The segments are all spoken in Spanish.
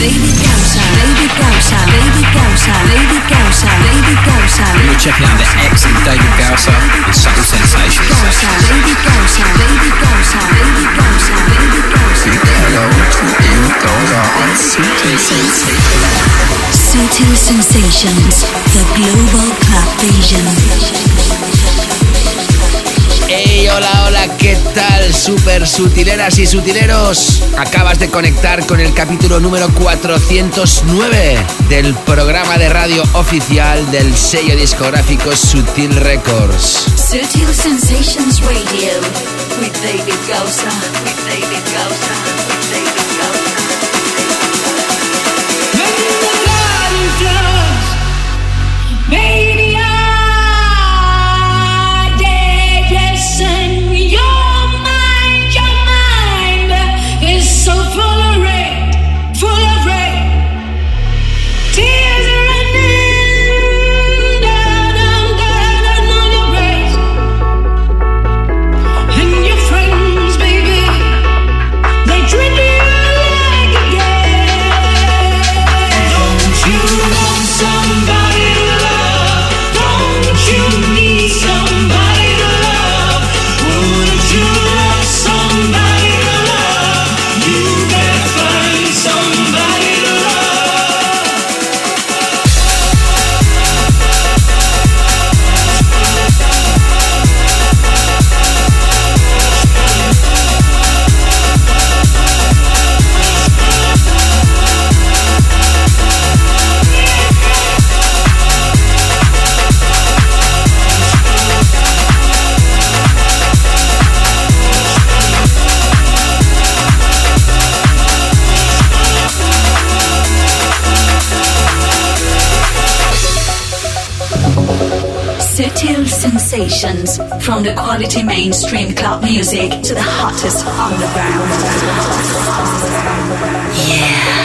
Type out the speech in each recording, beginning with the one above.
David Gausa. David Gausa. David Gausa. David Gausa. David Gausa. You're checking out the excellent David Gausa with Subtle Sensations. Gausa. David Gausa. David Gausa. David Gausa. David Gausa. Hello to David Gausa on Subtle Sensations. Subtle Sensations. The Global Club Vision. Hey, hola, hola, ¿qué tal? Super sutileras y sutileros. Acabas de conectar con el capítulo número 409 del programa de radio oficial del sello discográfico Sutil Records. Subtle Sensations Radio with David Gausa. With David Gausa. With David Gausa. Maybe I did, Sensations. From the quality mainstream club music to the hottest underground. Yeah.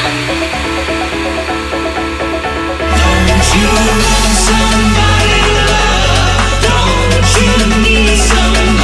Don't you want somebody love? Don't you need somebody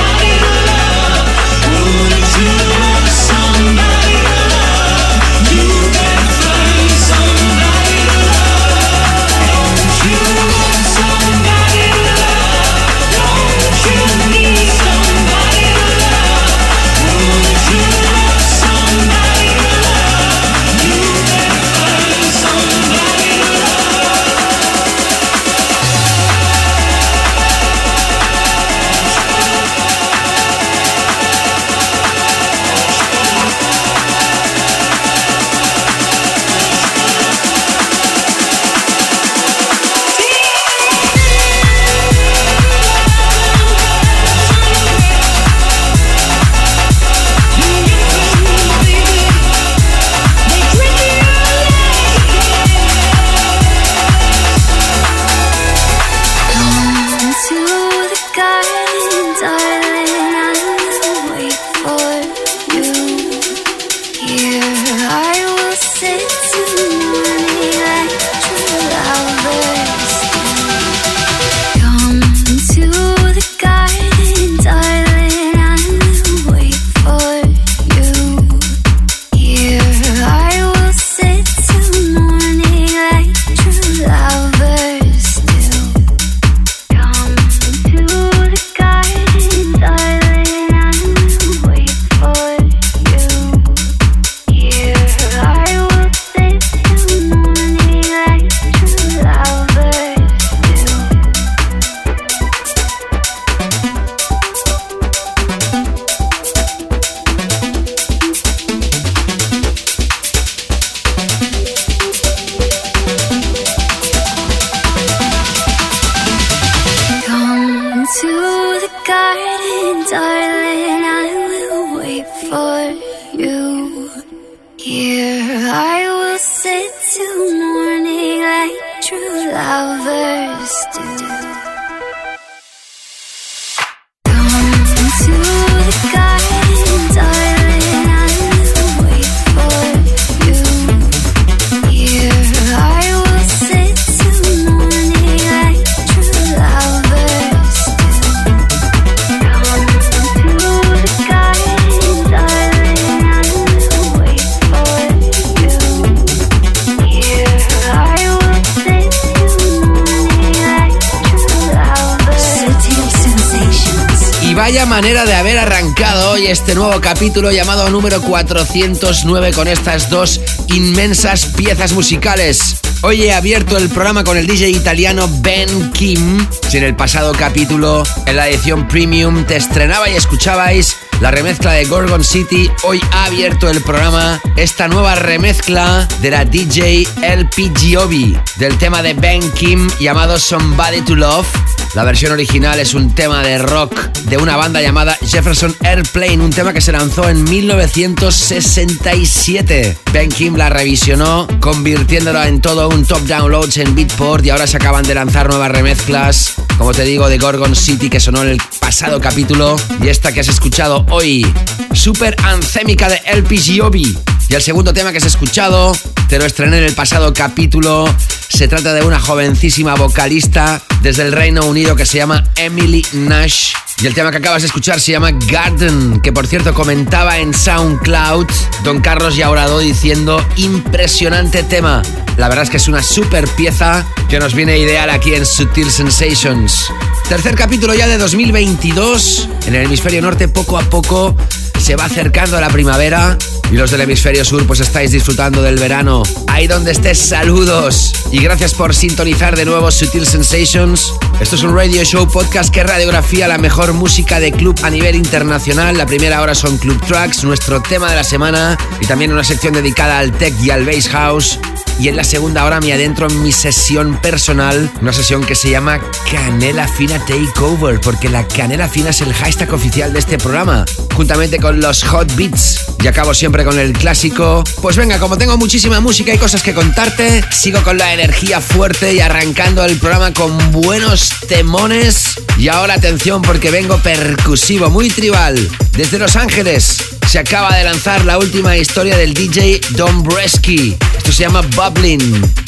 manera de haber arrancado hoy este nuevo capítulo llamado número 409 con estas dos inmensas piezas musicales. Hoy he abierto el programa con el DJ italiano Ben Kim. Si en el pasado capítulo, en la edición premium, te estrenaba y escuchabais la remezcla de Gorgon City, hoy ha abierto el programa esta nueva remezcla de la DJ LP Giovi del tema de Ben Kim llamado Somebody to Love. La versión original es un tema de rock de una banda llamada Jefferson Airplane, un tema que se lanzó en 1967. Ben Kim la revisionó, convirtiéndola en todo un top downloads en Beatport y ahora se acaban de lanzar nuevas remezclas, como te digo, de Gorgon City que sonó en el pasado capítulo y esta que has escuchado hoy, super ancémica de LP Giovi. Y el segundo tema que has escuchado, te lo estrené en el pasado capítulo. Se trata de una jovencísima vocalista desde el Reino Unido que se llama Emily Nash. Y el tema que acabas de escuchar se llama Garden, que por cierto comentaba en SoundCloud Don Carlos Yaurado diciendo impresionante tema. La verdad es que es una super pieza que nos viene ideal aquí en Sutil Sensations. Tercer capítulo ya de 2022. En el hemisferio norte poco a poco se va acercando la primavera y los del hemisferio sur pues estáis disfrutando del verano. Ahí donde estés, saludos. Y gracias por sintonizar de nuevo Sutil Sensations. Esto es un radio show podcast que radiografía la mejor música de club a nivel internacional. La primera hora son Club Tracks, nuestro tema de la semana y también una sección dedicada al tech y al bass house. Y en la segunda hora me adentro en mi sesión personal, una sesión que se llama Canela Fina Takeover, porque la canela fina es el hashtag oficial de este programa, juntamente con los hot beats. Y acabo siempre con el clásico. Pues venga, como tengo muchísima música y cosas que contarte, sigo con la energía fuerte y arrancando el programa con buenos temones. Y ahora atención porque vengo percusivo, muy tribal. Desde Los Ángeles se acaba de lanzar la última historia del DJ Don Bresky. Esto se llama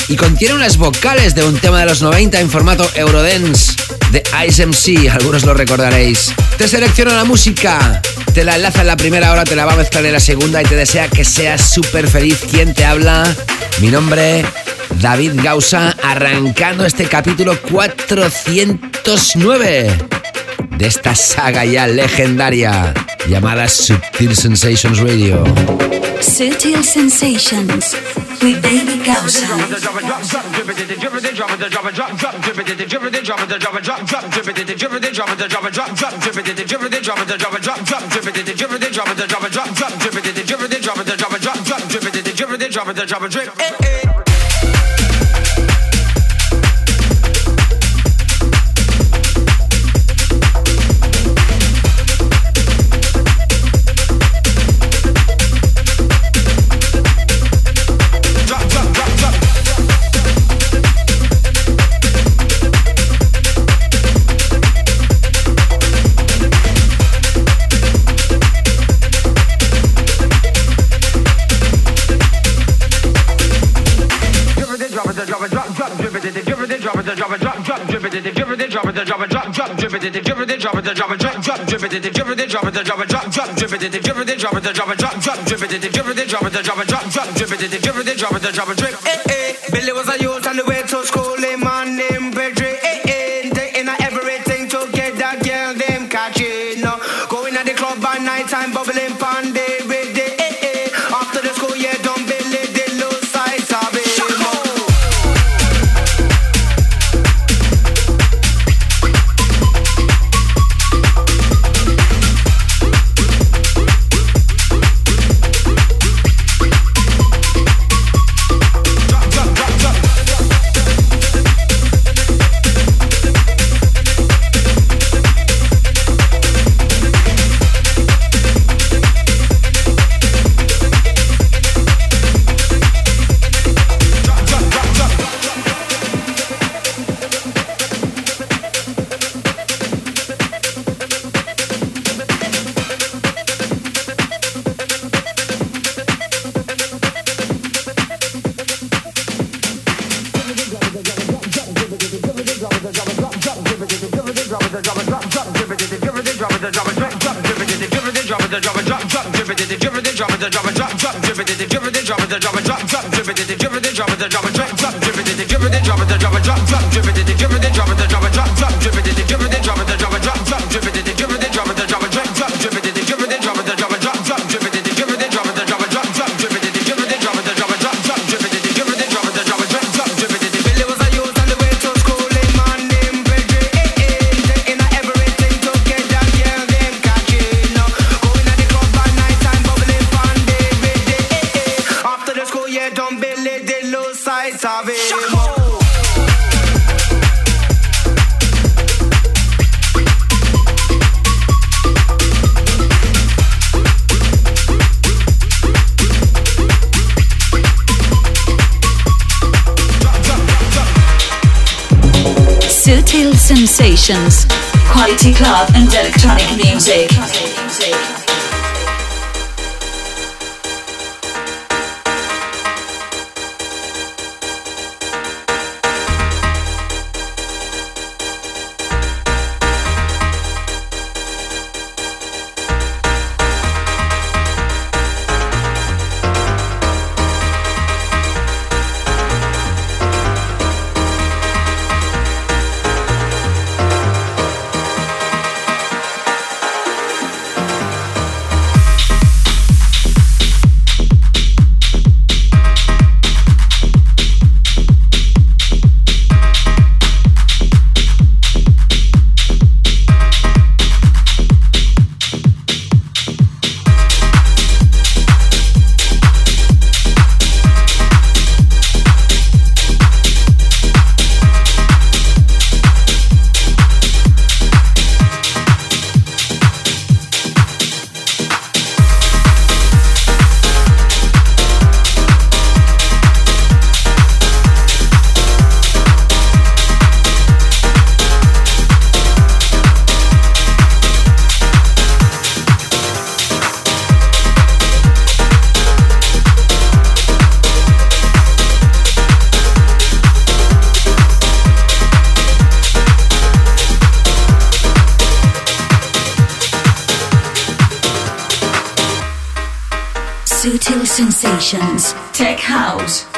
Y contiene unas vocales de un tema de los 90 en formato Eurodance de Ice MC, algunos lo recordaréis. Te selecciono la música, te la enlaza en la primera hora, te la va a mezclar en la segunda y te desea que seas súper feliz. ¿Quién te habla? Mi nombre, David Gausa, arrancando este capítulo 409 de esta saga ya legendaria llamada Subtil Sensations Radio. Sutil Sensations with it, drop it, drop, drop, drip it, drip it, drop it, drop it, drop, drop, drip it, drip it, drop it, drop it, drop, drop, drip it, drip it, drop it, drop it, drop, drop, drip it, drip it, drop it, drop it, drop, drop, drip it, drip it, drop it, drop it, drop, drop, drip it, drip it, drop it, drop it, drip. Eh eh, Billy was a youth on the way to school, man named Bedroom. Sensations.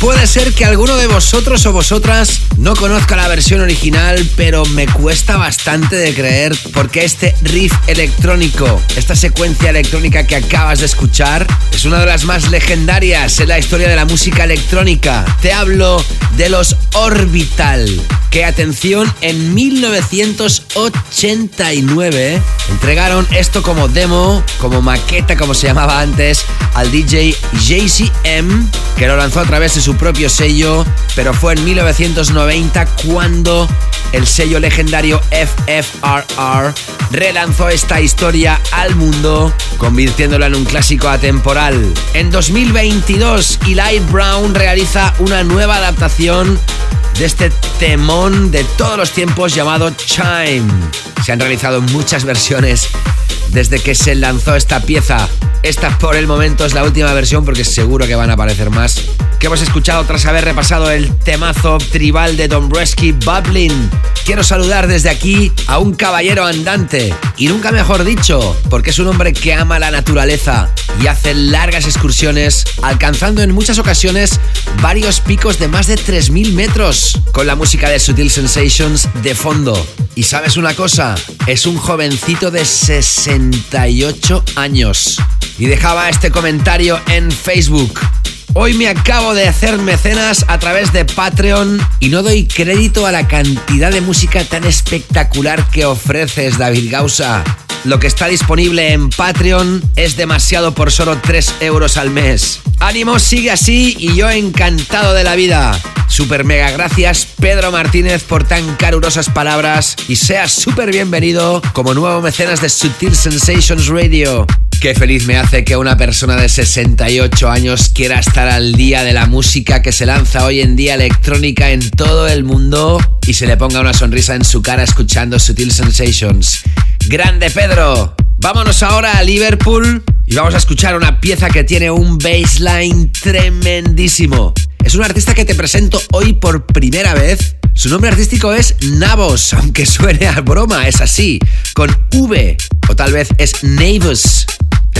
Puede ser que alguno de vosotros o vosotras no conozca la versión original, pero me cuesta bastante de creer porque este riff electrónico, esta secuencia electrónica que acabas de escuchar, es una de las más legendarias en la historia de la música electrónica. Te hablo de los Orbital, que atención, en 1989 entregaron esto como demo, como maqueta, como se llamaba antes, al DJ JCM, que lo lanzó a través de su propio sello, pero fue en 1990 cuando el sello legendario FFRR relanzó esta historia al mundo, convirtiéndola en un clásico atemporal. En 2022, Eli Brown realiza una nueva adaptación de este de todos los tiempos llamado Chime. Se han realizado muchas versiones desde que se lanzó esta pieza. Esta por el momento es la última versión porque seguro que van a aparecer más. Que hemos escuchado tras haber repasado el temazo tribal de Don Bresky Bubbling. Quiero saludar desde aquí a un caballero andante. Y nunca mejor dicho, porque es un hombre que ama la naturaleza y hace largas excursiones, alcanzando en muchas ocasiones varios picos de más de 3.000 metros, con la música de Sutil Sensations de fondo. Y sabes una cosa, es un jovencito de 68 años. Y dejaba este comentario en Facebook. Hoy me acabo de hacer mecenas a través de Patreon y no doy crédito a la cantidad de música tan espectacular que ofreces, David Gausa. Lo que está disponible en Patreon es demasiado por solo 3 euros al mes. Ánimo, sigue así y yo encantado de la vida. Super mega gracias Pedro Martínez por tan carurosas palabras y seas súper bienvenido como nuevo mecenas de Sutil Sensations Radio. Qué feliz me hace que una persona de 68 años quiera estar al día de la música que se lanza hoy en día electrónica en todo el mundo y se le ponga una sonrisa en su cara escuchando Sutil Sensations. Grande Pedro, vámonos ahora a Liverpool y vamos a escuchar una pieza que tiene un baseline tremendísimo. Es un artista que te presento hoy por primera vez. Su nombre artístico es Navos, aunque suene a broma, es así, con V, o tal vez es Navos.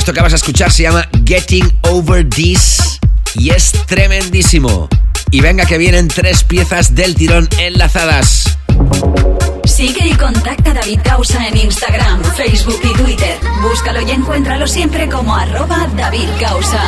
Esto que vas a escuchar se llama Getting Over This y es tremendísimo. Y venga que vienen tres piezas del tirón enlazadas. Sigue y contacta a David Causa en Instagram, Facebook y Twitter. Búscalo y encuéntralo siempre como arroba David Causa.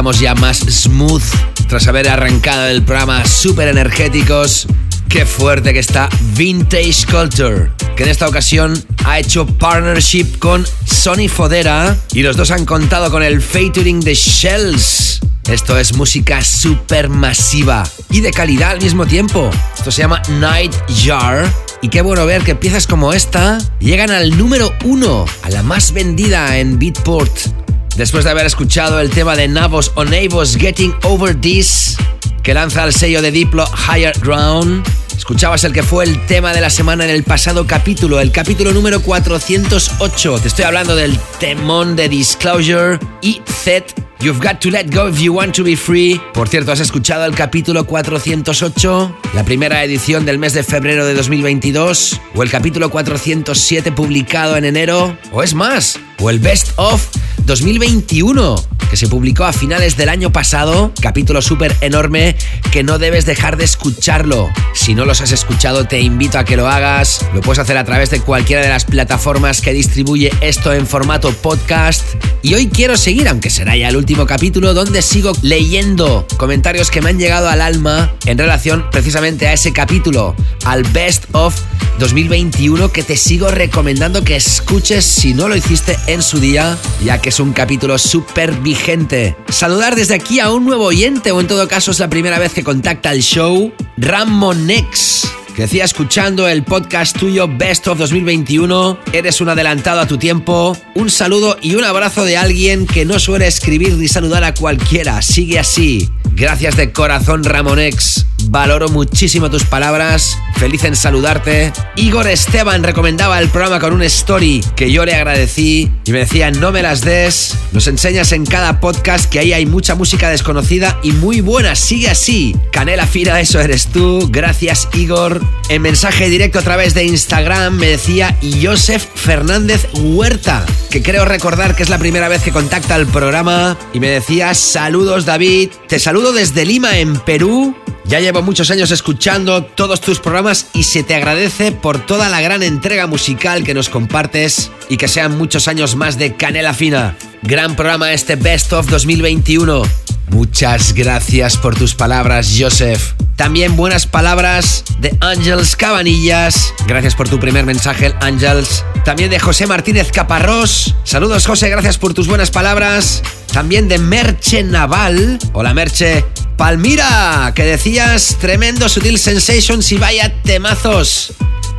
Estamos ya más smooth tras haber arrancado el programa super energéticos. Qué fuerte que está Vintage Culture, que en esta ocasión ha hecho partnership con Sony Fodera y los dos han contado con el featuring de Shells. Esto es música super masiva y de calidad al mismo tiempo. Esto se llama Night Jar y qué bueno ver que piezas como esta llegan al número uno, a la más vendida en Beatport. Después de haber escuchado el tema de Navos o Navos Getting Over This, que lanza el sello de Diplo Higher Ground, escuchabas el que fue el tema de la semana en el pasado capítulo, el capítulo número 408. Te estoy hablando del temón de Disclosure y Z. You've got to let go if you want to be free. Por cierto, ¿has escuchado el capítulo 408? La primera edición del mes de febrero de 2022. O el capítulo 407 publicado en enero. O es más, o el Best of 2021 que se publicó a finales del año pasado. Capítulo súper enorme que no debes dejar de escucharlo. Si no los has escuchado, te invito a que lo hagas. Lo puedes hacer a través de cualquiera de las plataformas que distribuye esto en formato podcast. Y hoy quiero seguir, aunque será ya el último capítulo, donde sigo leyendo comentarios que me han llegado al alma en relación precisamente a ese capítulo, al Best of 2021, que te sigo recomendando que escuches si no lo hiciste en su día, ya que es un capítulo súper vigente. Saludar desde aquí a un nuevo oyente, o en todo caso es la primera vez que contacta el show, Ramonex. Decía escuchando el podcast tuyo Best of 2021, eres un adelantado a tu tiempo. Un saludo y un abrazo de alguien que no suele escribir ni saludar a cualquiera. Sigue así. Gracias de corazón Ramonex. Valoro muchísimo tus palabras. Feliz en saludarte. Igor Esteban recomendaba el programa con un story que yo le agradecí y me decía no me las des. Nos enseñas en cada podcast que ahí hay mucha música desconocida y muy buena. Sigue así. Canela fina, eso eres tú. Gracias Igor. En mensaje directo a través de Instagram me decía Joseph Fernández Huerta, que creo recordar que es la primera vez que contacta el programa y me decía saludos David. Te saludo desde Lima en Perú Ya llevo muchos años escuchando todos tus programas y se te agradece por toda la gran entrega musical que nos compartes y que sean muchos años más de Canela Fina. Gran programa este Best of 2021. Muchas gracias por tus palabras, Joseph. También buenas palabras de Ángels Cabanillas. Gracias por tu primer mensaje, Ángels. También de José Martínez Caparrós. Saludos, José, gracias por tus buenas palabras. También de Merche Naval. Hola, Merche. Palmira, que decías tremendo Sutil Sensations y vaya temazos.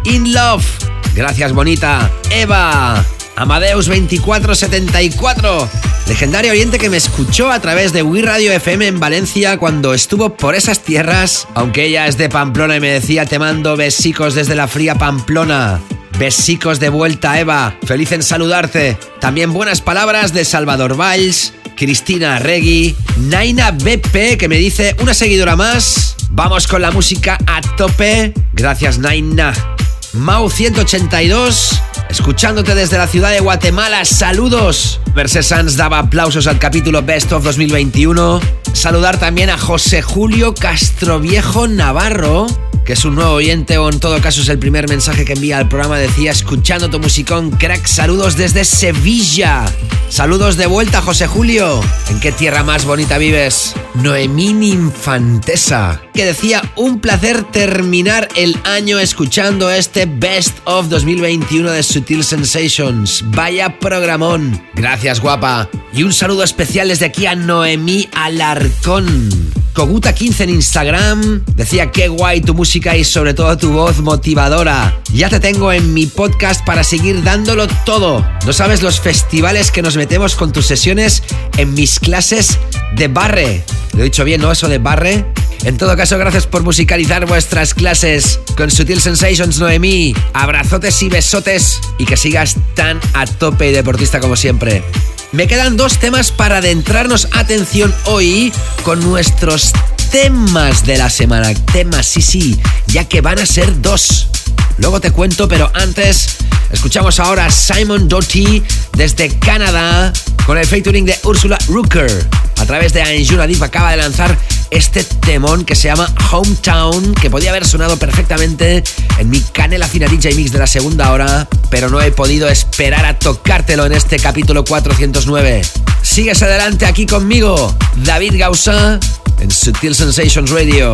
In Love. Gracias, bonita. Eva. Amadeus 2474, legendario oyente que me escuchó a través de Wii Radio FM en Valencia cuando estuvo por esas tierras, aunque ella es de Pamplona y me decía te mando besicos desde la fría Pamplona. Besicos de vuelta, Eva. Feliz en saludarte. También buenas palabras de Salvador Valls, Cristina Regui, Naina BP, que me dice una seguidora más. Vamos con la música a tope. Gracias, Naina. Mau 182, escuchándote desde la ciudad de Guatemala. Saludos. Verse Sans daba aplausos al capítulo Best of 2021. Saludar también a José Julio Castroviejo Navarro, que es un nuevo oyente o en todo caso es el primer mensaje que envía al programa. Decía, escuchando tu musicón, crack, saludos desde Sevilla. Saludos de vuelta, José Julio. ¿En qué tierra más bonita vives? Noemí Infantesa, que decía, un placer terminar el año escuchando este Best of 2021 de Sutil Sensations. Vaya programón. Gracias, guapa. Y un saludo especial desde aquí a Noemí Alarcón. Koguta15 en Instagram decía qué guay tu música y sobre todo tu voz motivadora. Ya te tengo en mi podcast para seguir dándolo todo. No sabes los festivales que nos metemos con tus sesiones en mis clases de barre. Lo he dicho bien, ¿no? Eso de barre. En todo gracias por musicalizar vuestras clases con Sutil Sensations Noemí. Abrazotes y besotes y que sigas tan a tope y deportista como siempre. Me quedan dos temas para adentrarnos atención hoy con nuestros temas de la semana. Temas, sí, sí, ya que van a ser dos. Luego te cuento, pero antes escuchamos ahora a Simon Doty desde Canadá con el featuring de Ursula Rooker. A través de Anjuna Deep acaba de lanzar este temón que se llama Hometown, que podía haber sonado perfectamente en mi Canela Fina DJ Mix de la segunda hora, pero no he podido esperar a tocártelo en este capítulo 409. Sigues adelante aquí conmigo, David Gausa, en Sutil Sensations Radio.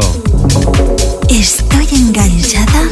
Estoy enganchada.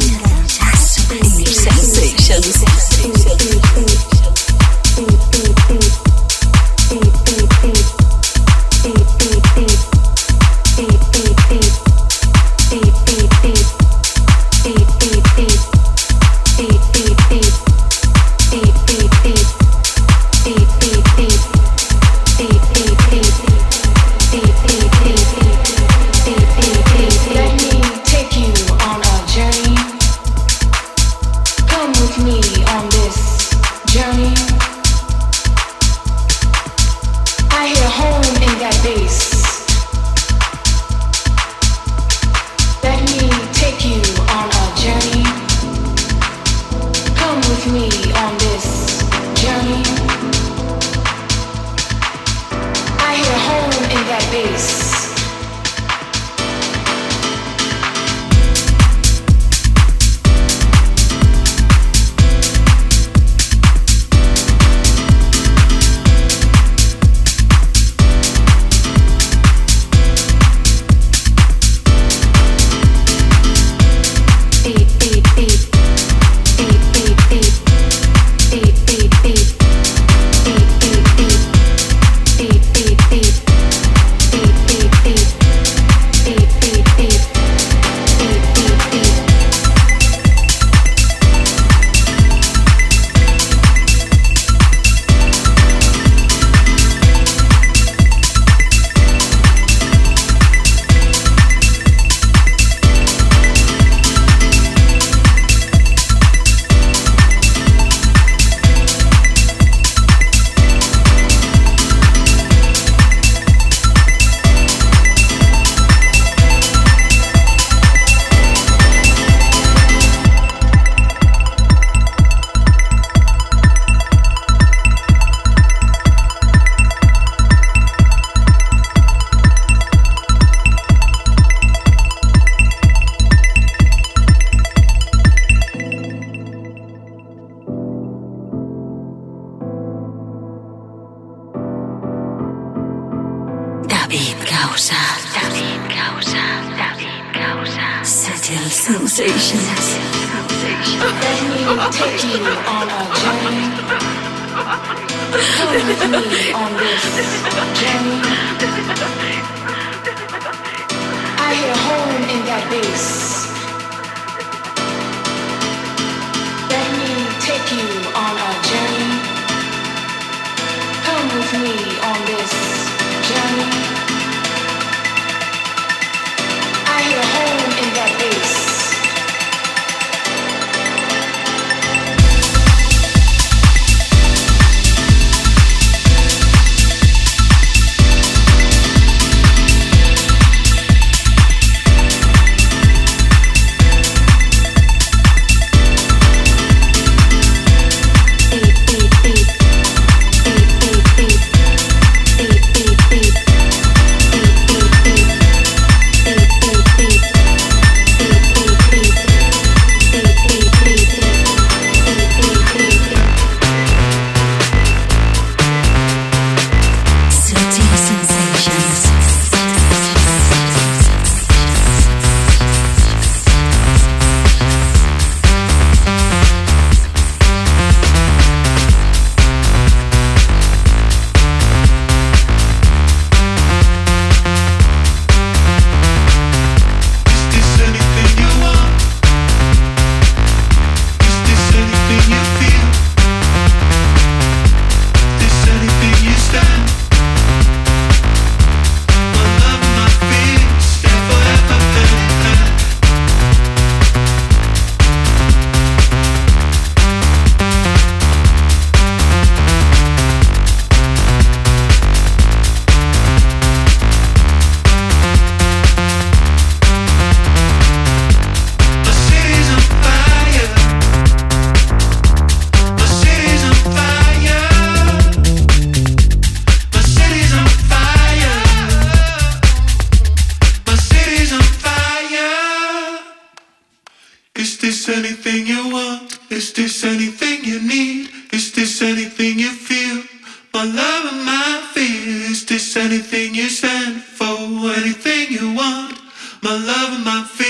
On this journey. I hear home in that bass. Let me take you on a journey. Come with me on this journey. I hear home in that bass. My love and my fear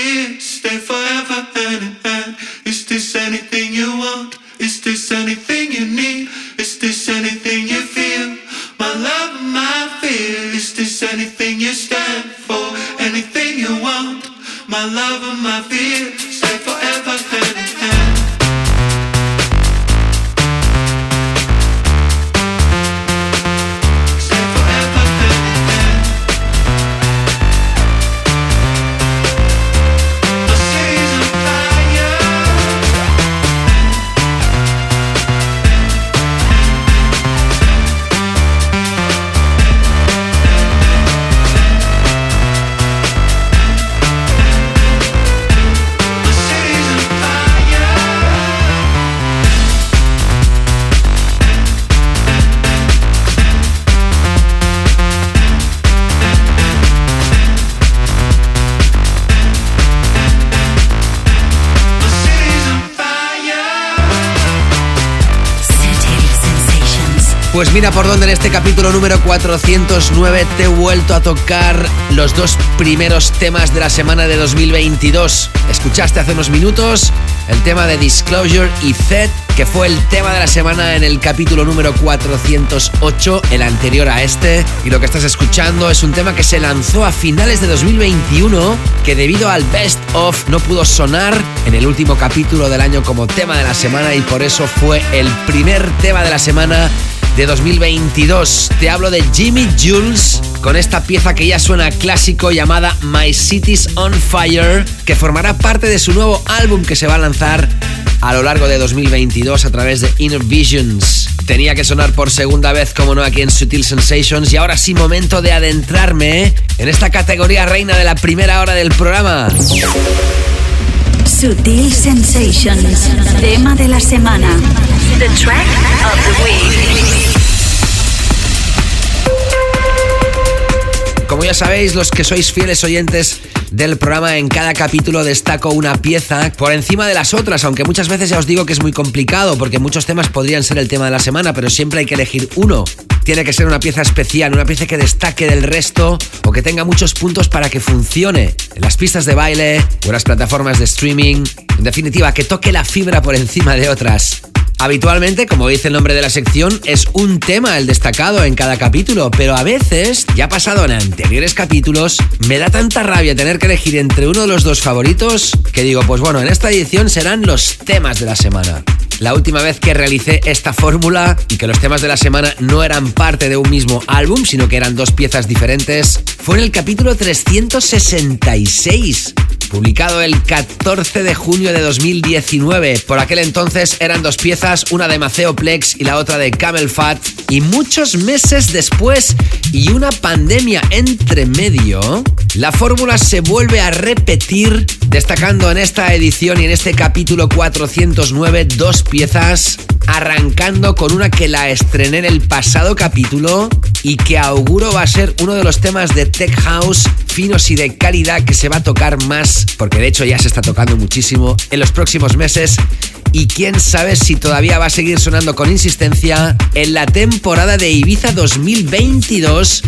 Pues mira por dónde en este capítulo número 409 te he vuelto a tocar los dos primeros temas de la semana de 2022. Escuchaste hace unos minutos el tema de Disclosure y Zed, que fue el tema de la semana en el capítulo número 408, el anterior a este. Y lo que estás escuchando es un tema que se lanzó a finales de 2021, que debido al Best of no pudo sonar en el último capítulo del año como tema de la semana y por eso fue el primer tema de la semana de 2022. Te hablo de Jimmy Jules con esta pieza que ya suena clásico llamada My City's on Fire, que formará parte de su nuevo álbum que se va a lanzar a lo largo de 2022 a través de Inner Visions. Tenía que sonar por segunda vez, como no, aquí en Sutil Sensations. Y ahora sí, momento de adentrarme en esta categoría reina de la primera hora del programa. Sutil Sensations. Tema de la semana. The track of the week. Como ya sabéis, los que sois fieles oyentes del programa, en cada capítulo destaco una pieza por encima de las otras, aunque muchas veces ya os digo que es muy complicado porque muchos temas podrían ser el tema de la semana, pero siempre hay que elegir uno. tiene que ser una pieza especial, una pieza que destaque del resto o que tenga muchos puntos para que funcione en las pistas de baile o en las plataformas de streaming. En definitiva, que toque la fibra por encima de otras. Habitualmente, como dice el nombre de la sección, es un tema el destacado en cada capítulo, pero a veces, ya pasado en anteriores capítulos, me da tanta rabia tener que elegir entre uno de los dos favoritos que digo, pues bueno, en esta edición serán los temas de la semana. La última vez que realicé esta fórmula y que los temas de la semana no eran parte de un mismo álbum, sino que eran dos piezas diferentes, fue en el capítulo 366 publicado el 14 de junio de 2019. Por aquel entonces eran dos piezas, una de Maceo Plex y la otra de Camel Fat. Y muchos meses después y una pandemia entre medio, la fórmula se vuelve a repetir, destacando en esta edición y en este capítulo 409 dos piezas, arrancando con una que la estrené en el pasado capítulo y que auguro va a ser uno de los temas de Tech House finos y de calidad que se va a tocar más, porque de hecho ya se está tocando muchísimo en los próximos meses y quién sabe si todavía va a seguir sonando con insistencia en la temporada de Ibiza 2022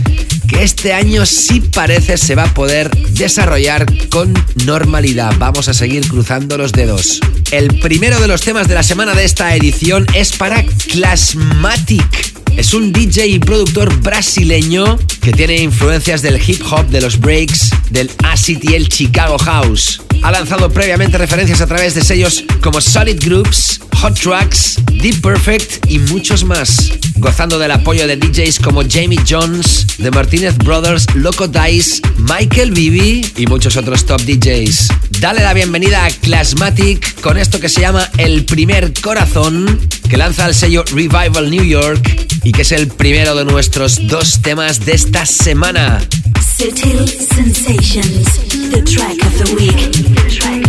que este año sí parece se va a poder desarrollar con normalidad. Vamos a seguir cruzando los dedos. El primero de los temas de la semana de esta edición es para Clasmatic. Es un DJ y productor brasileño que tiene influencias del hip hop, de los breaks, del acid y el Chicago House. Ha lanzado previamente referencias a través de sellos como Solid Groups, Hot Tracks, Deep Perfect y muchos más. Gozando del apoyo de DJs como Jamie Jones, The Martinez Brothers, Loco Dice, Michael Bibi y muchos otros top DJs. Dale la bienvenida a Clasmatic con esto que se llama El Primer Corazón, que lanza el sello Revival New York y que es el primero de nuestros dos temas de esta semana. Sutil Sensations, the track of the week. The track.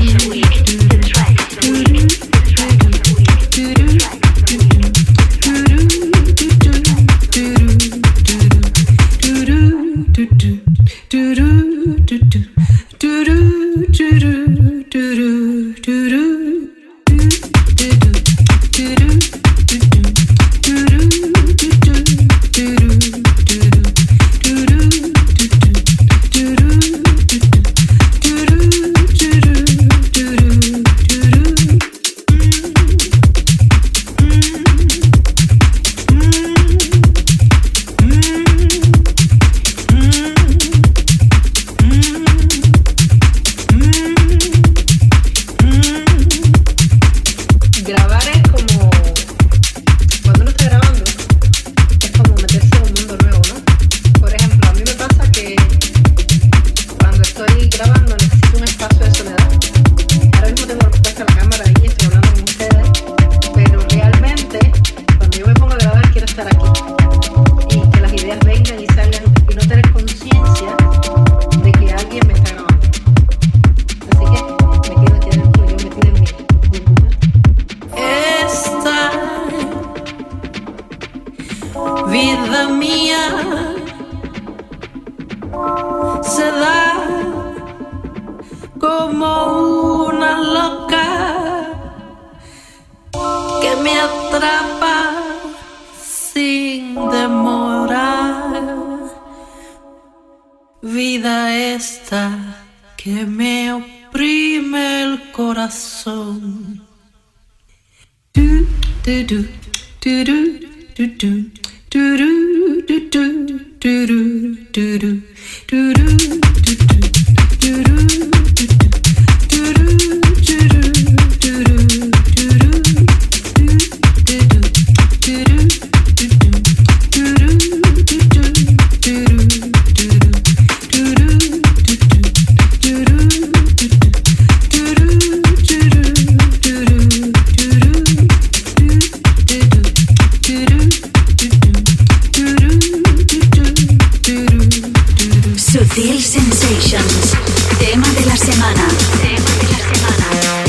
Sutil Sensations, tema de la semana. Tema de la semana.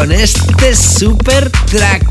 Con este super track.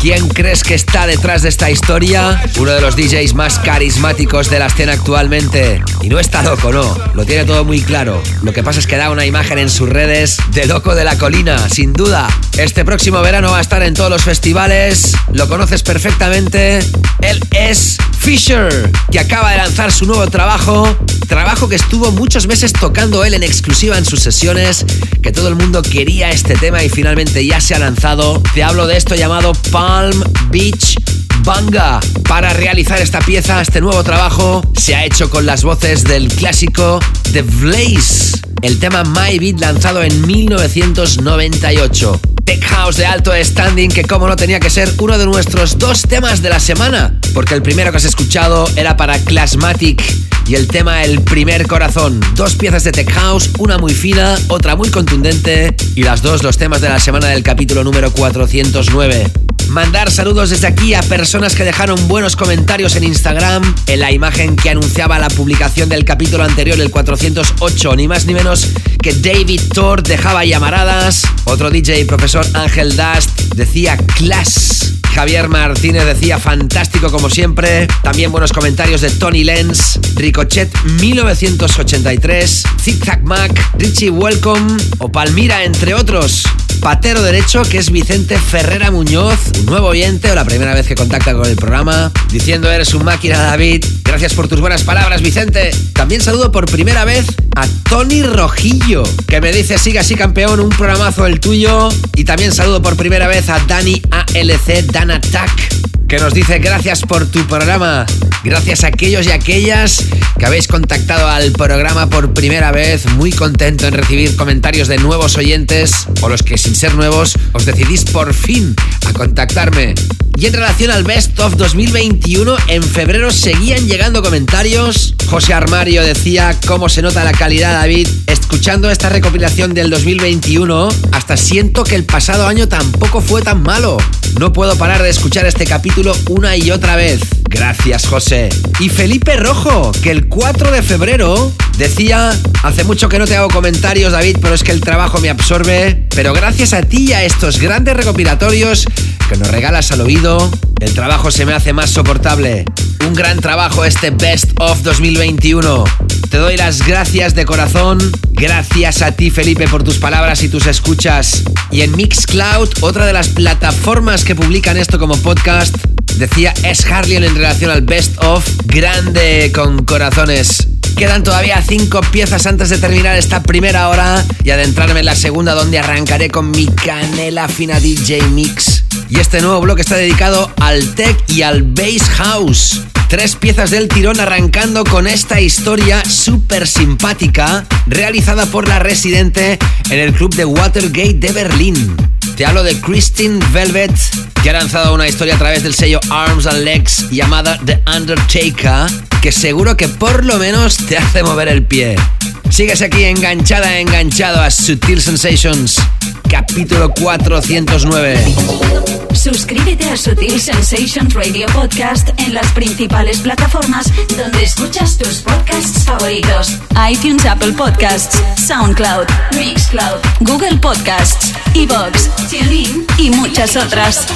¿Quién crees que está detrás de esta historia? Uno de los DJs más carismáticos de la escena actualmente. Y no está loco, no. Lo tiene todo muy claro. Lo que pasa es que da una imagen en sus redes de loco de la colina, sin duda. Este próximo verano va a estar en todos los festivales. Lo conoces perfectamente. Él es Fisher, que acaba de lanzar su nuevo trabajo. Trabajo que estuvo muchos meses tocando él en exclusiva en sus sesiones, que todo el mundo quería este tema y finalmente ya se ha lanzado. Te hablo de esto llamado Palm Beach Banga. Para realizar esta pieza, este nuevo trabajo, se ha hecho con las voces del clásico The Blaze, el tema My Beat lanzado en 1998. Tech House de alto standing que como no tenía que ser uno de nuestros dos temas de la semana, porque el primero que has escuchado era para Classmatic y el tema El primer corazón. Dos piezas de Tech House, una muy fina, otra muy contundente y las dos los temas de la semana del capítulo número 409. Mandar saludos desde aquí a personas que dejaron buenos comentarios en Instagram en la imagen que anunciaba la publicación del capítulo anterior, el 408, ni más ni menos que David Thor dejaba llamaradas, otro DJ profesor Ángel Dust decía class. Javier Martínez decía fantástico como siempre. También buenos comentarios de Tony Lenz, Ricochet 1983, Zig Zag Mac, Richie Welcome o Palmira, entre otros. Patero derecho, que es Vicente Ferrera Muñoz, un nuevo oyente o la primera vez que contacta con el programa, diciendo eres un máquina David. Gracias por tus buenas palabras, Vicente. También saludo por primera vez a Tony Rojillo, que me dice siga así campeón, un programazo el tuyo. Y también saludo por primera vez a Dani ALC, Dani an attack. Que nos dice gracias por tu programa. Gracias a aquellos y aquellas que habéis contactado al programa por primera vez. Muy contento en recibir comentarios de nuevos oyentes o los que sin ser nuevos os decidís por fin a contactarme. Y en relación al Best of 2021, en febrero seguían llegando comentarios. José Armario decía cómo se nota la calidad, David. Escuchando esta recopilación del 2021, hasta siento que el pasado año tampoco fue tan malo. No puedo parar de escuchar este capítulo una y otra vez. Gracias, José. Y Felipe Rojo, que el 4 de febrero decía, hace mucho que no te hago comentarios, David, pero es que el trabajo me absorbe. Pero gracias a ti y a estos grandes recopilatorios que nos regalas al oído, el trabajo se me hace más soportable. Un gran trabajo este Best of 2021. Te doy las gracias de corazón. Gracias a ti, Felipe, por tus palabras y tus escuchas. Y en Mixcloud, otra de las plataformas que publican esto como podcast, decía Es Harlian en relación al Best of, grande con corazones. Quedan todavía cinco piezas antes de terminar esta primera hora y adentrarme en la segunda donde arrancaré con mi canela fina DJ Mix. Y este nuevo bloque está dedicado al tech y al bass house. Tres piezas del tirón arrancando con esta historia súper simpática realizada por la residente en el club de Watergate de Berlín. Te hablo de Christine Velvet, que ha lanzado una historia a través del sello Arms and Legs llamada The Undertaker, que seguro que por lo menos te hace mover el pie. Sigues aquí enganchada, enganchado a Sutil Sensations, capítulo 409. Suscríbete a Sutil Sensations Radio Podcast en las principales plataformas donde escuchas tus podcasts favoritos: iTunes, Apple Podcasts, SoundCloud, Mixcloud, Google Podcasts, Evox, TuneIn y muchas otras.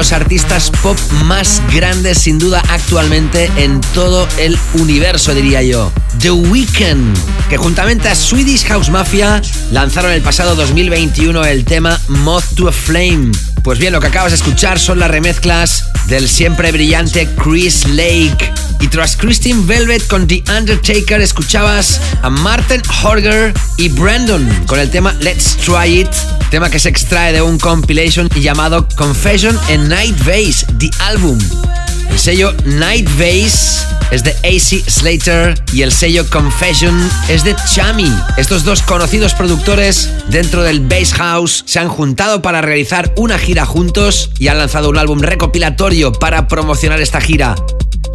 Los artistas pop más grandes sin duda actualmente en todo el universo, diría yo. The Weeknd, que juntamente a Swedish House Mafia lanzaron el pasado 2021 el tema Moth to a Flame. Pues bien, lo que acabas de escuchar son las remezclas del siempre brillante Chris Lake. Y tras Christine Velvet con The Undertaker escuchabas a Martin Horger y Brandon con el tema Let's Try It, tema que se extrae de un compilation llamado Confession and Night Base, The Album. El sello Night Base es de AC Slater y el sello Confession es de Chami. Estos dos conocidos productores dentro del Bass House se han juntado para realizar una gira juntos y han lanzado un álbum recopilatorio para promocionar esta gira.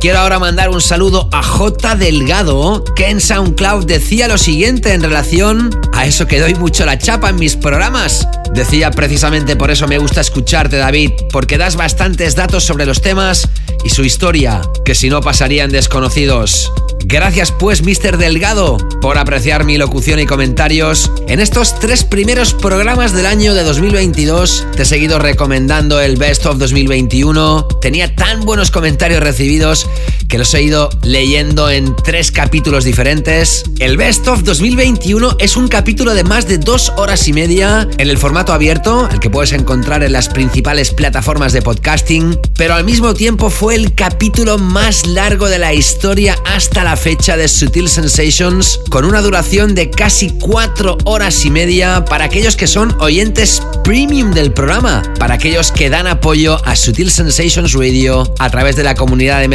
Quiero ahora mandar un saludo a J. Delgado, que en SoundCloud decía lo siguiente en relación a eso que doy mucho la chapa en mis programas. Decía precisamente por eso me gusta escucharte, David, porque das bastantes datos sobre los temas y su historia, que si no pasarían desconocidos. Gracias pues, Mr. Delgado, por apreciar mi locución y comentarios. En estos tres primeros programas del año de 2022 te he seguido recomendando el Best of 2021. Tenía tan buenos comentarios recibidos que los he ido leyendo en tres capítulos diferentes. El Best of 2021 es un capítulo de más de dos horas y media en el formato abierto, el que puedes encontrar en las principales plataformas de podcasting, pero al mismo tiempo fue el capítulo más largo de la historia hasta la fecha de Sutil Sensations, con una duración de casi cuatro horas y media para aquellos que son oyentes premium del programa, para aquellos que dan apoyo a Sutil Sensations Radio a través de la comunidad de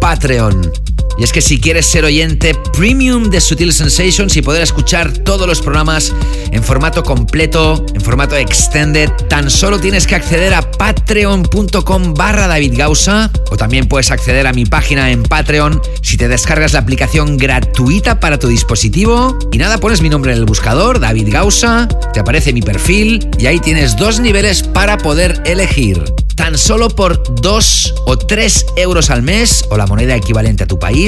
Patreon. Y es que si quieres ser oyente premium de Sutil Sensations y poder escuchar todos los programas en formato completo, en formato extended, tan solo tienes que acceder a patreon.com barra David Gausa o también puedes acceder a mi página en Patreon si te descargas la aplicación gratuita para tu dispositivo y nada, pones mi nombre en el buscador, David Gausa, te aparece mi perfil y ahí tienes dos niveles para poder elegir. Tan solo por 2 o 3 euros al mes, o la moneda equivalente a tu país,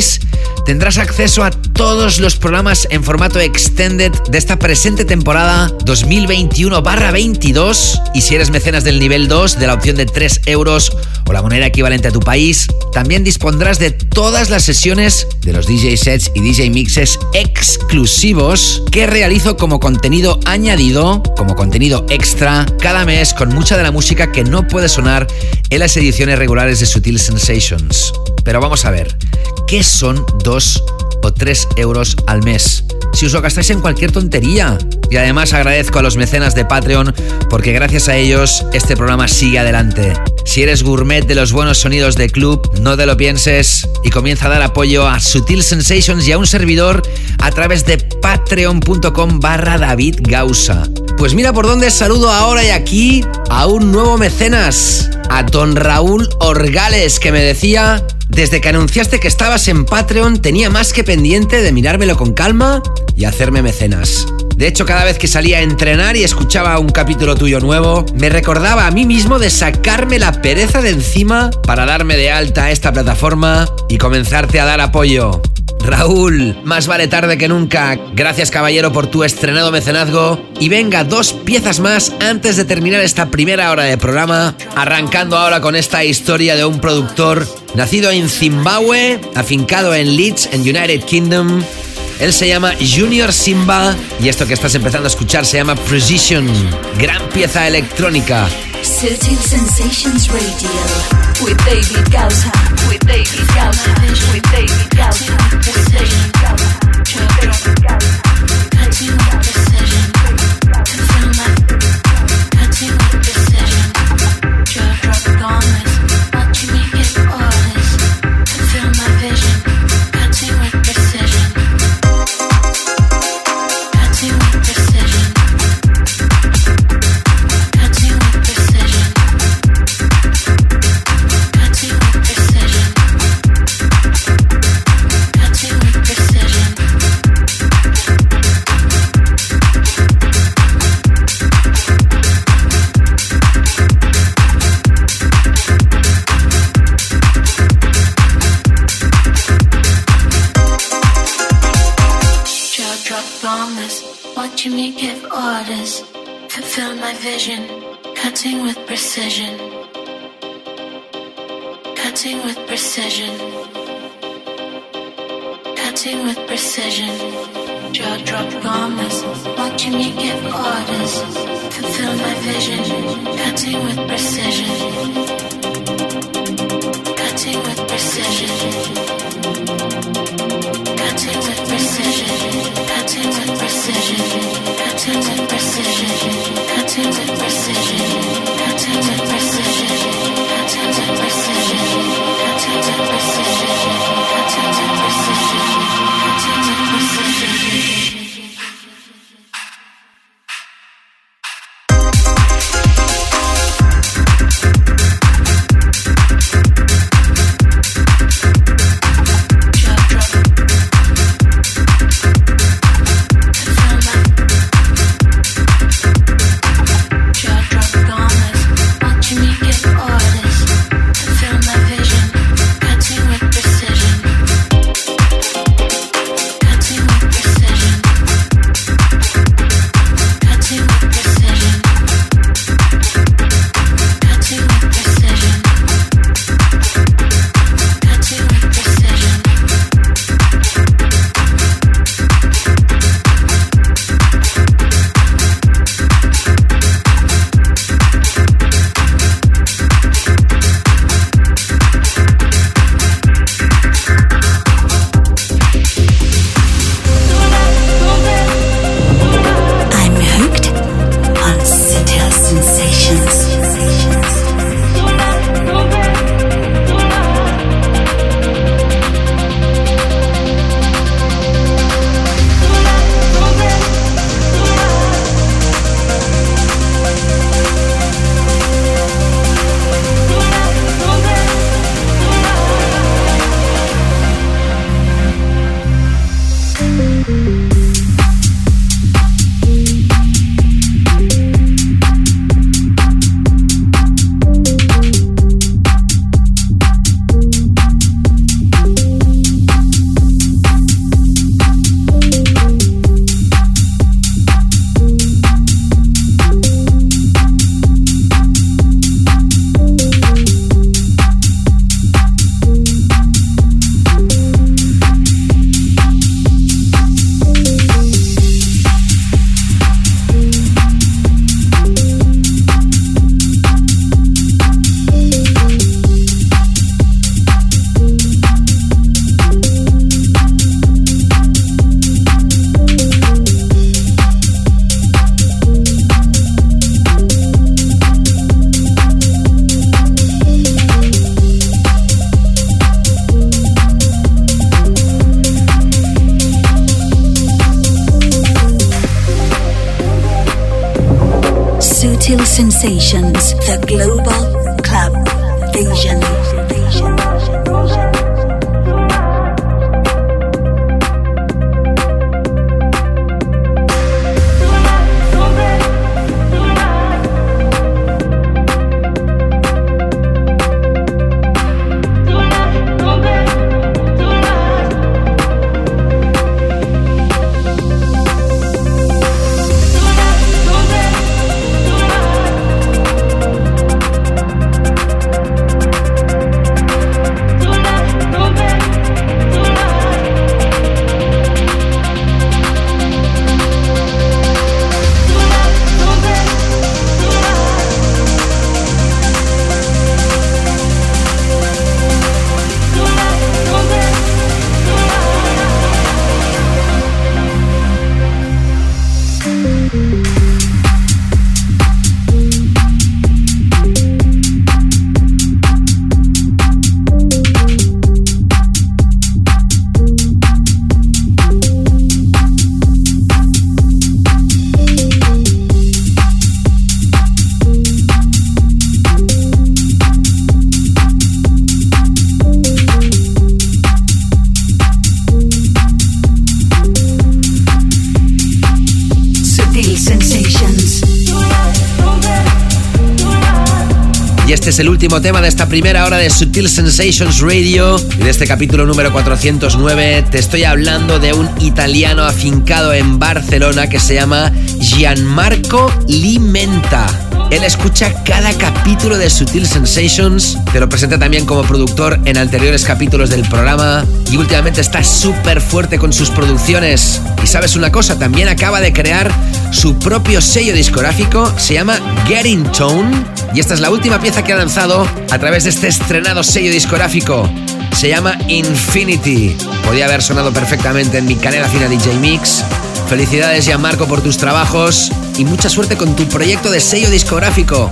tendrás acceso a todos los programas en formato extended de esta presente temporada 2021-22. Y si eres mecenas del nivel 2, de la opción de 3 euros o la moneda equivalente a tu país, también dispondrás de todas las sesiones de los DJ sets y DJ mixes exclusivos que realizo como contenido añadido, como contenido extra, cada mes con mucha de la música que no puede sonar en las ediciones regulares de Sutil Sensations. Pero vamos a ver, ¿qué son 2 o 3 euros al mes? Si os lo gastáis en cualquier tontería. Y además agradezco a los mecenas de Patreon porque gracias a ellos este programa sigue adelante. Si eres gourmet de los buenos sonidos de club, no te lo pienses y comienza a dar apoyo a Sutil Sensations y a un servidor a través de patreon.com barra David Gausa. Pues mira por dónde saludo ahora y aquí a un nuevo mecenas, a don Raúl Orgales, que me decía, desde que anunciaste que estabas en Patreon tenía más que pendiente de mirármelo con calma y hacerme mecenas. De hecho, cada vez que salía a entrenar y escuchaba un capítulo tuyo nuevo, me recordaba a mí mismo de sacarme la pereza de encima para darme de alta a esta plataforma y comenzarte a dar apoyo. Raúl, más vale tarde que nunca. Gracias caballero por tu estrenado mecenazgo. Y venga, dos piezas más antes de terminar esta primera hora de programa, arrancando ahora con esta historia de un productor nacido en Zimbabue, afincado en Leeds, en United Kingdom. Él se llama Junior Simba y esto que estás empezando a escuchar se llama Precision, gran pieza electrónica. Vision, cutting with precision. Cutting with precision. Cutting with precision. Jaw drop bombers, watching me give orders. Fulfill my vision, cutting with precision. Cutting with precision. Cutting Sensations, the global el último tema de esta primera hora de Sutil Sensations Radio. De este capítulo número 409 te estoy hablando de un italiano afincado en Barcelona que se llama Gianmarco Limenta. Él escucha cada capítulo de Sutil Sensations, te lo presenta también como productor en anteriores capítulos del programa y últimamente está súper fuerte con sus producciones. Y sabes una cosa, también acaba de crear su propio sello discográfico, se llama Getting Tone y esta es la última pieza que ha lanzado a través de este estrenado sello discográfico. Se llama Infinity. Podía haber sonado perfectamente en mi canela fina DJ Mix. Felicidades Gianmarco por tus trabajos y mucha suerte con tu proyecto de sello discográfico.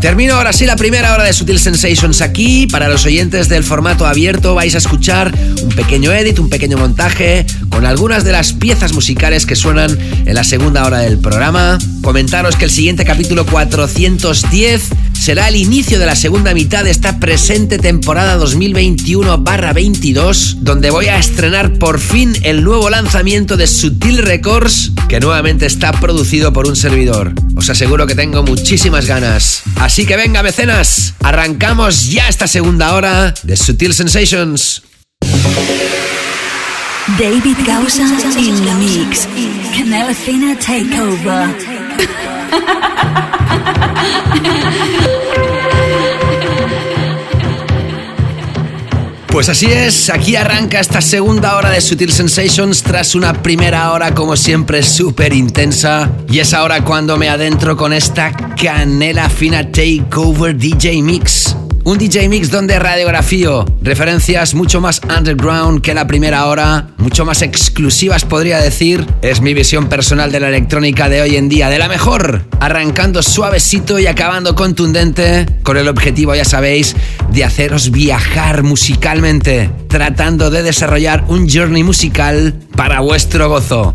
Termino ahora sí la primera hora de Sutil Sensations aquí. Para los oyentes del formato abierto vais a escuchar un pequeño edit, un pequeño montaje con algunas de las piezas musicales que suenan en la segunda hora del programa. Comentaros que el siguiente capítulo 410 será el inicio de la segunda mitad de esta presente temporada 2021-22, donde voy a estrenar por fin el nuevo lanzamiento de Sutil Records, que nuevamente está producido por un servidor. Os aseguro que tengo muchísimas ganas. Así que venga, mecenas, arrancamos ya esta segunda hora de Sutil Sensations. David Gausa in the mix. Canela Fina Takeover. Pues así es, aquí arranca esta segunda hora de Sutil Sensations tras una primera hora como siempre súper intensa y es ahora cuando me adentro con esta canela fina takeover DJ Mix. Un DJ Mix donde radiografío referencias mucho más underground que la primera hora, mucho más exclusivas podría decir. Es mi visión personal de la electrónica de hoy en día, de la mejor. Arrancando suavecito y acabando contundente, con el objetivo, ya sabéis, de haceros viajar musicalmente, tratando de desarrollar un journey musical para vuestro gozo.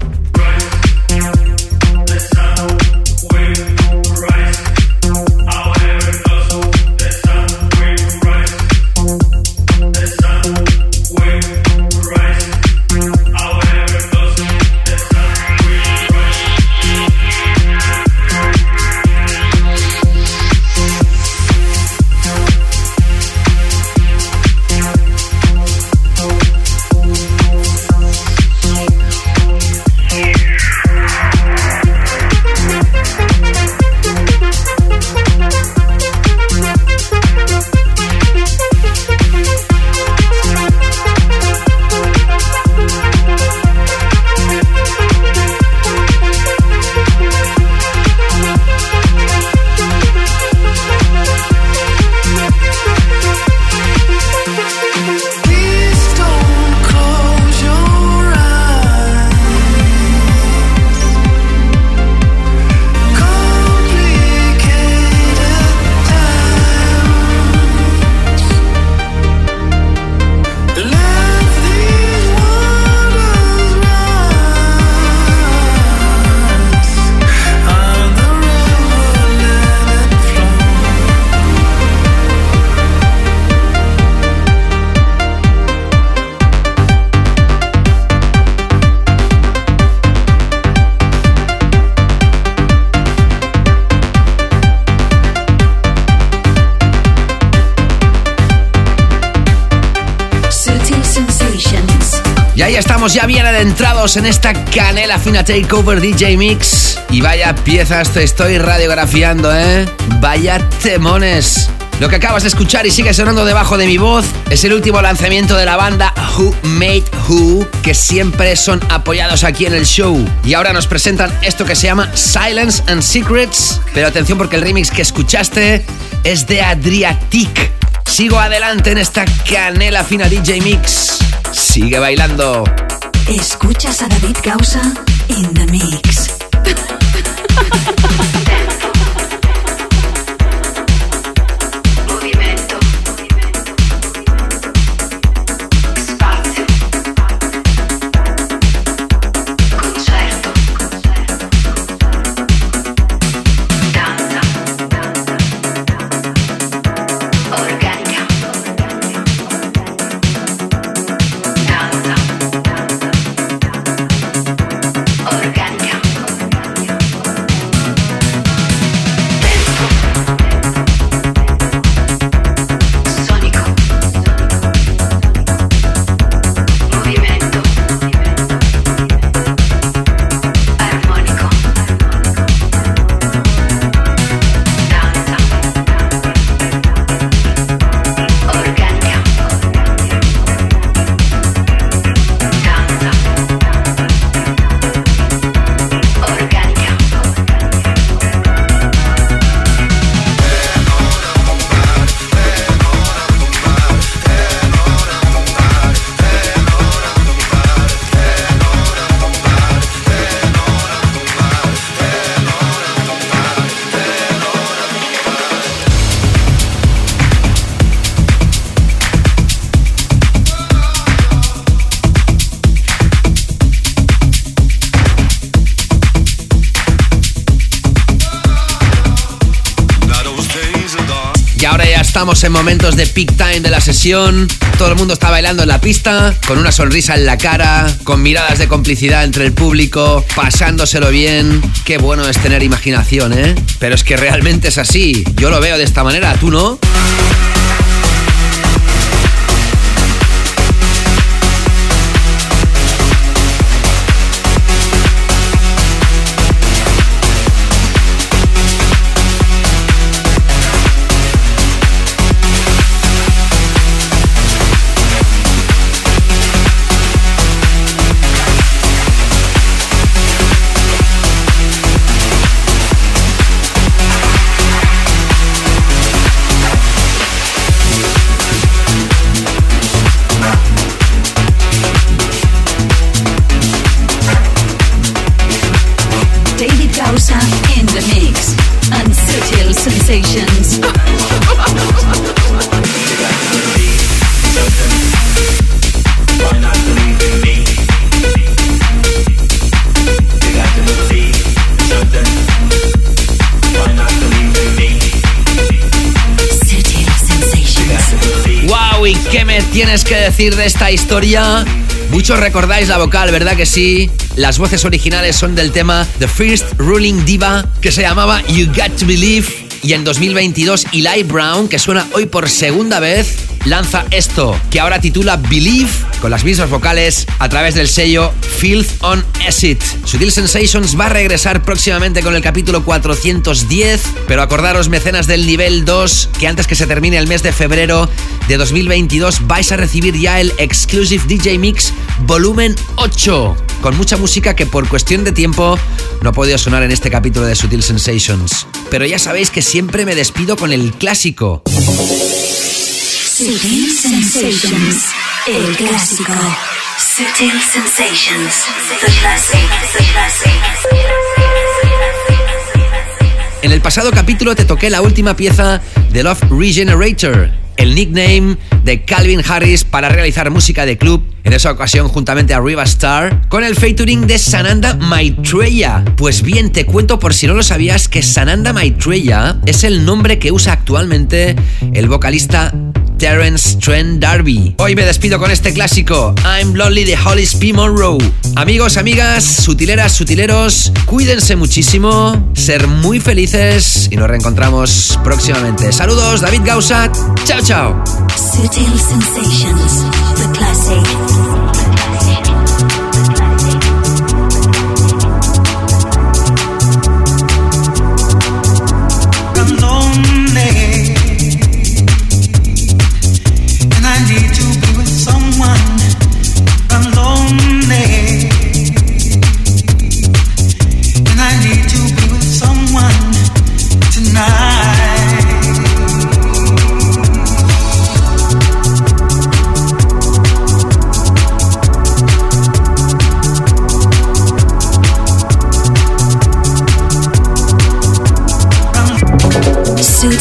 En esta canela fina takeover DJ Mix. Y vaya piezas te estoy radiografiando, ¿eh? Vaya temones. Lo que acabas de escuchar y sigue sonando debajo de mi voz es el último lanzamiento de la banda Who Made Who, que siempre son apoyados aquí en el show. Y ahora nos presentan esto que se llama Silence and Secrets. Pero atención porque el remix que escuchaste es de Adriatic. Sigo adelante en esta canela fina DJ Mix. Sigue bailando. Escuchas a David Gausa in the mix. Estamos en momentos de peak time de la sesión. Todo el mundo está bailando en la pista, con una sonrisa en la cara, con miradas de complicidad entre el público, pasándoselo bien. Qué bueno es tener imaginación, ¿eh? Pero es que realmente es así. Yo lo veo de esta manera, ¿tú no? Qué me tienes que decir de esta historia? Muchos recordáis la vocal, ¿verdad que sí? Las voces originales son del tema The First Ruling Diva, que se llamaba You Got to Believe. Y en 2022, Eli Brown, que suena hoy por segunda vez, lanza esto, que ahora titula Believe, con las mismas vocales, a través del sello Filth on Acid. Sutil Sensations va a regresar próximamente con el capítulo 410, pero acordaros, mecenas del nivel 2, que antes que se termine el mes de febrero de 2022 vais a recibir ya el Exclusive DJ Mix volumen 8, con mucha música que por cuestión de tiempo no ha podido sonar en este capítulo de Sutil Sensations. Pero ya sabéis que siempre me despido con el clásico. Sutil sensations. El clásico. Sutil sensations. The classic. The classic. En el pasado capítulo te toqué la última pieza de Love Regenerator, el nickname de Calvin Harris para realizar música de club, en esa ocasión juntamente a Riva Star, con el featuring de Sananda Maitreya. Pues bien, te cuento por si no lo sabías que Sananda Maitreya es el nombre que usa actualmente el vocalista Terence Trent D'Arby. Hoy me despido con este clásico, I'm Lonely de Hollis P. Monroe. Amigos, amigas, sutileras, sutileros, cuídense muchísimo, ser muy felices y nos reencontramos próximamente. Saludos, David Gausat. Chao, chao. Sutil sensations. The classic.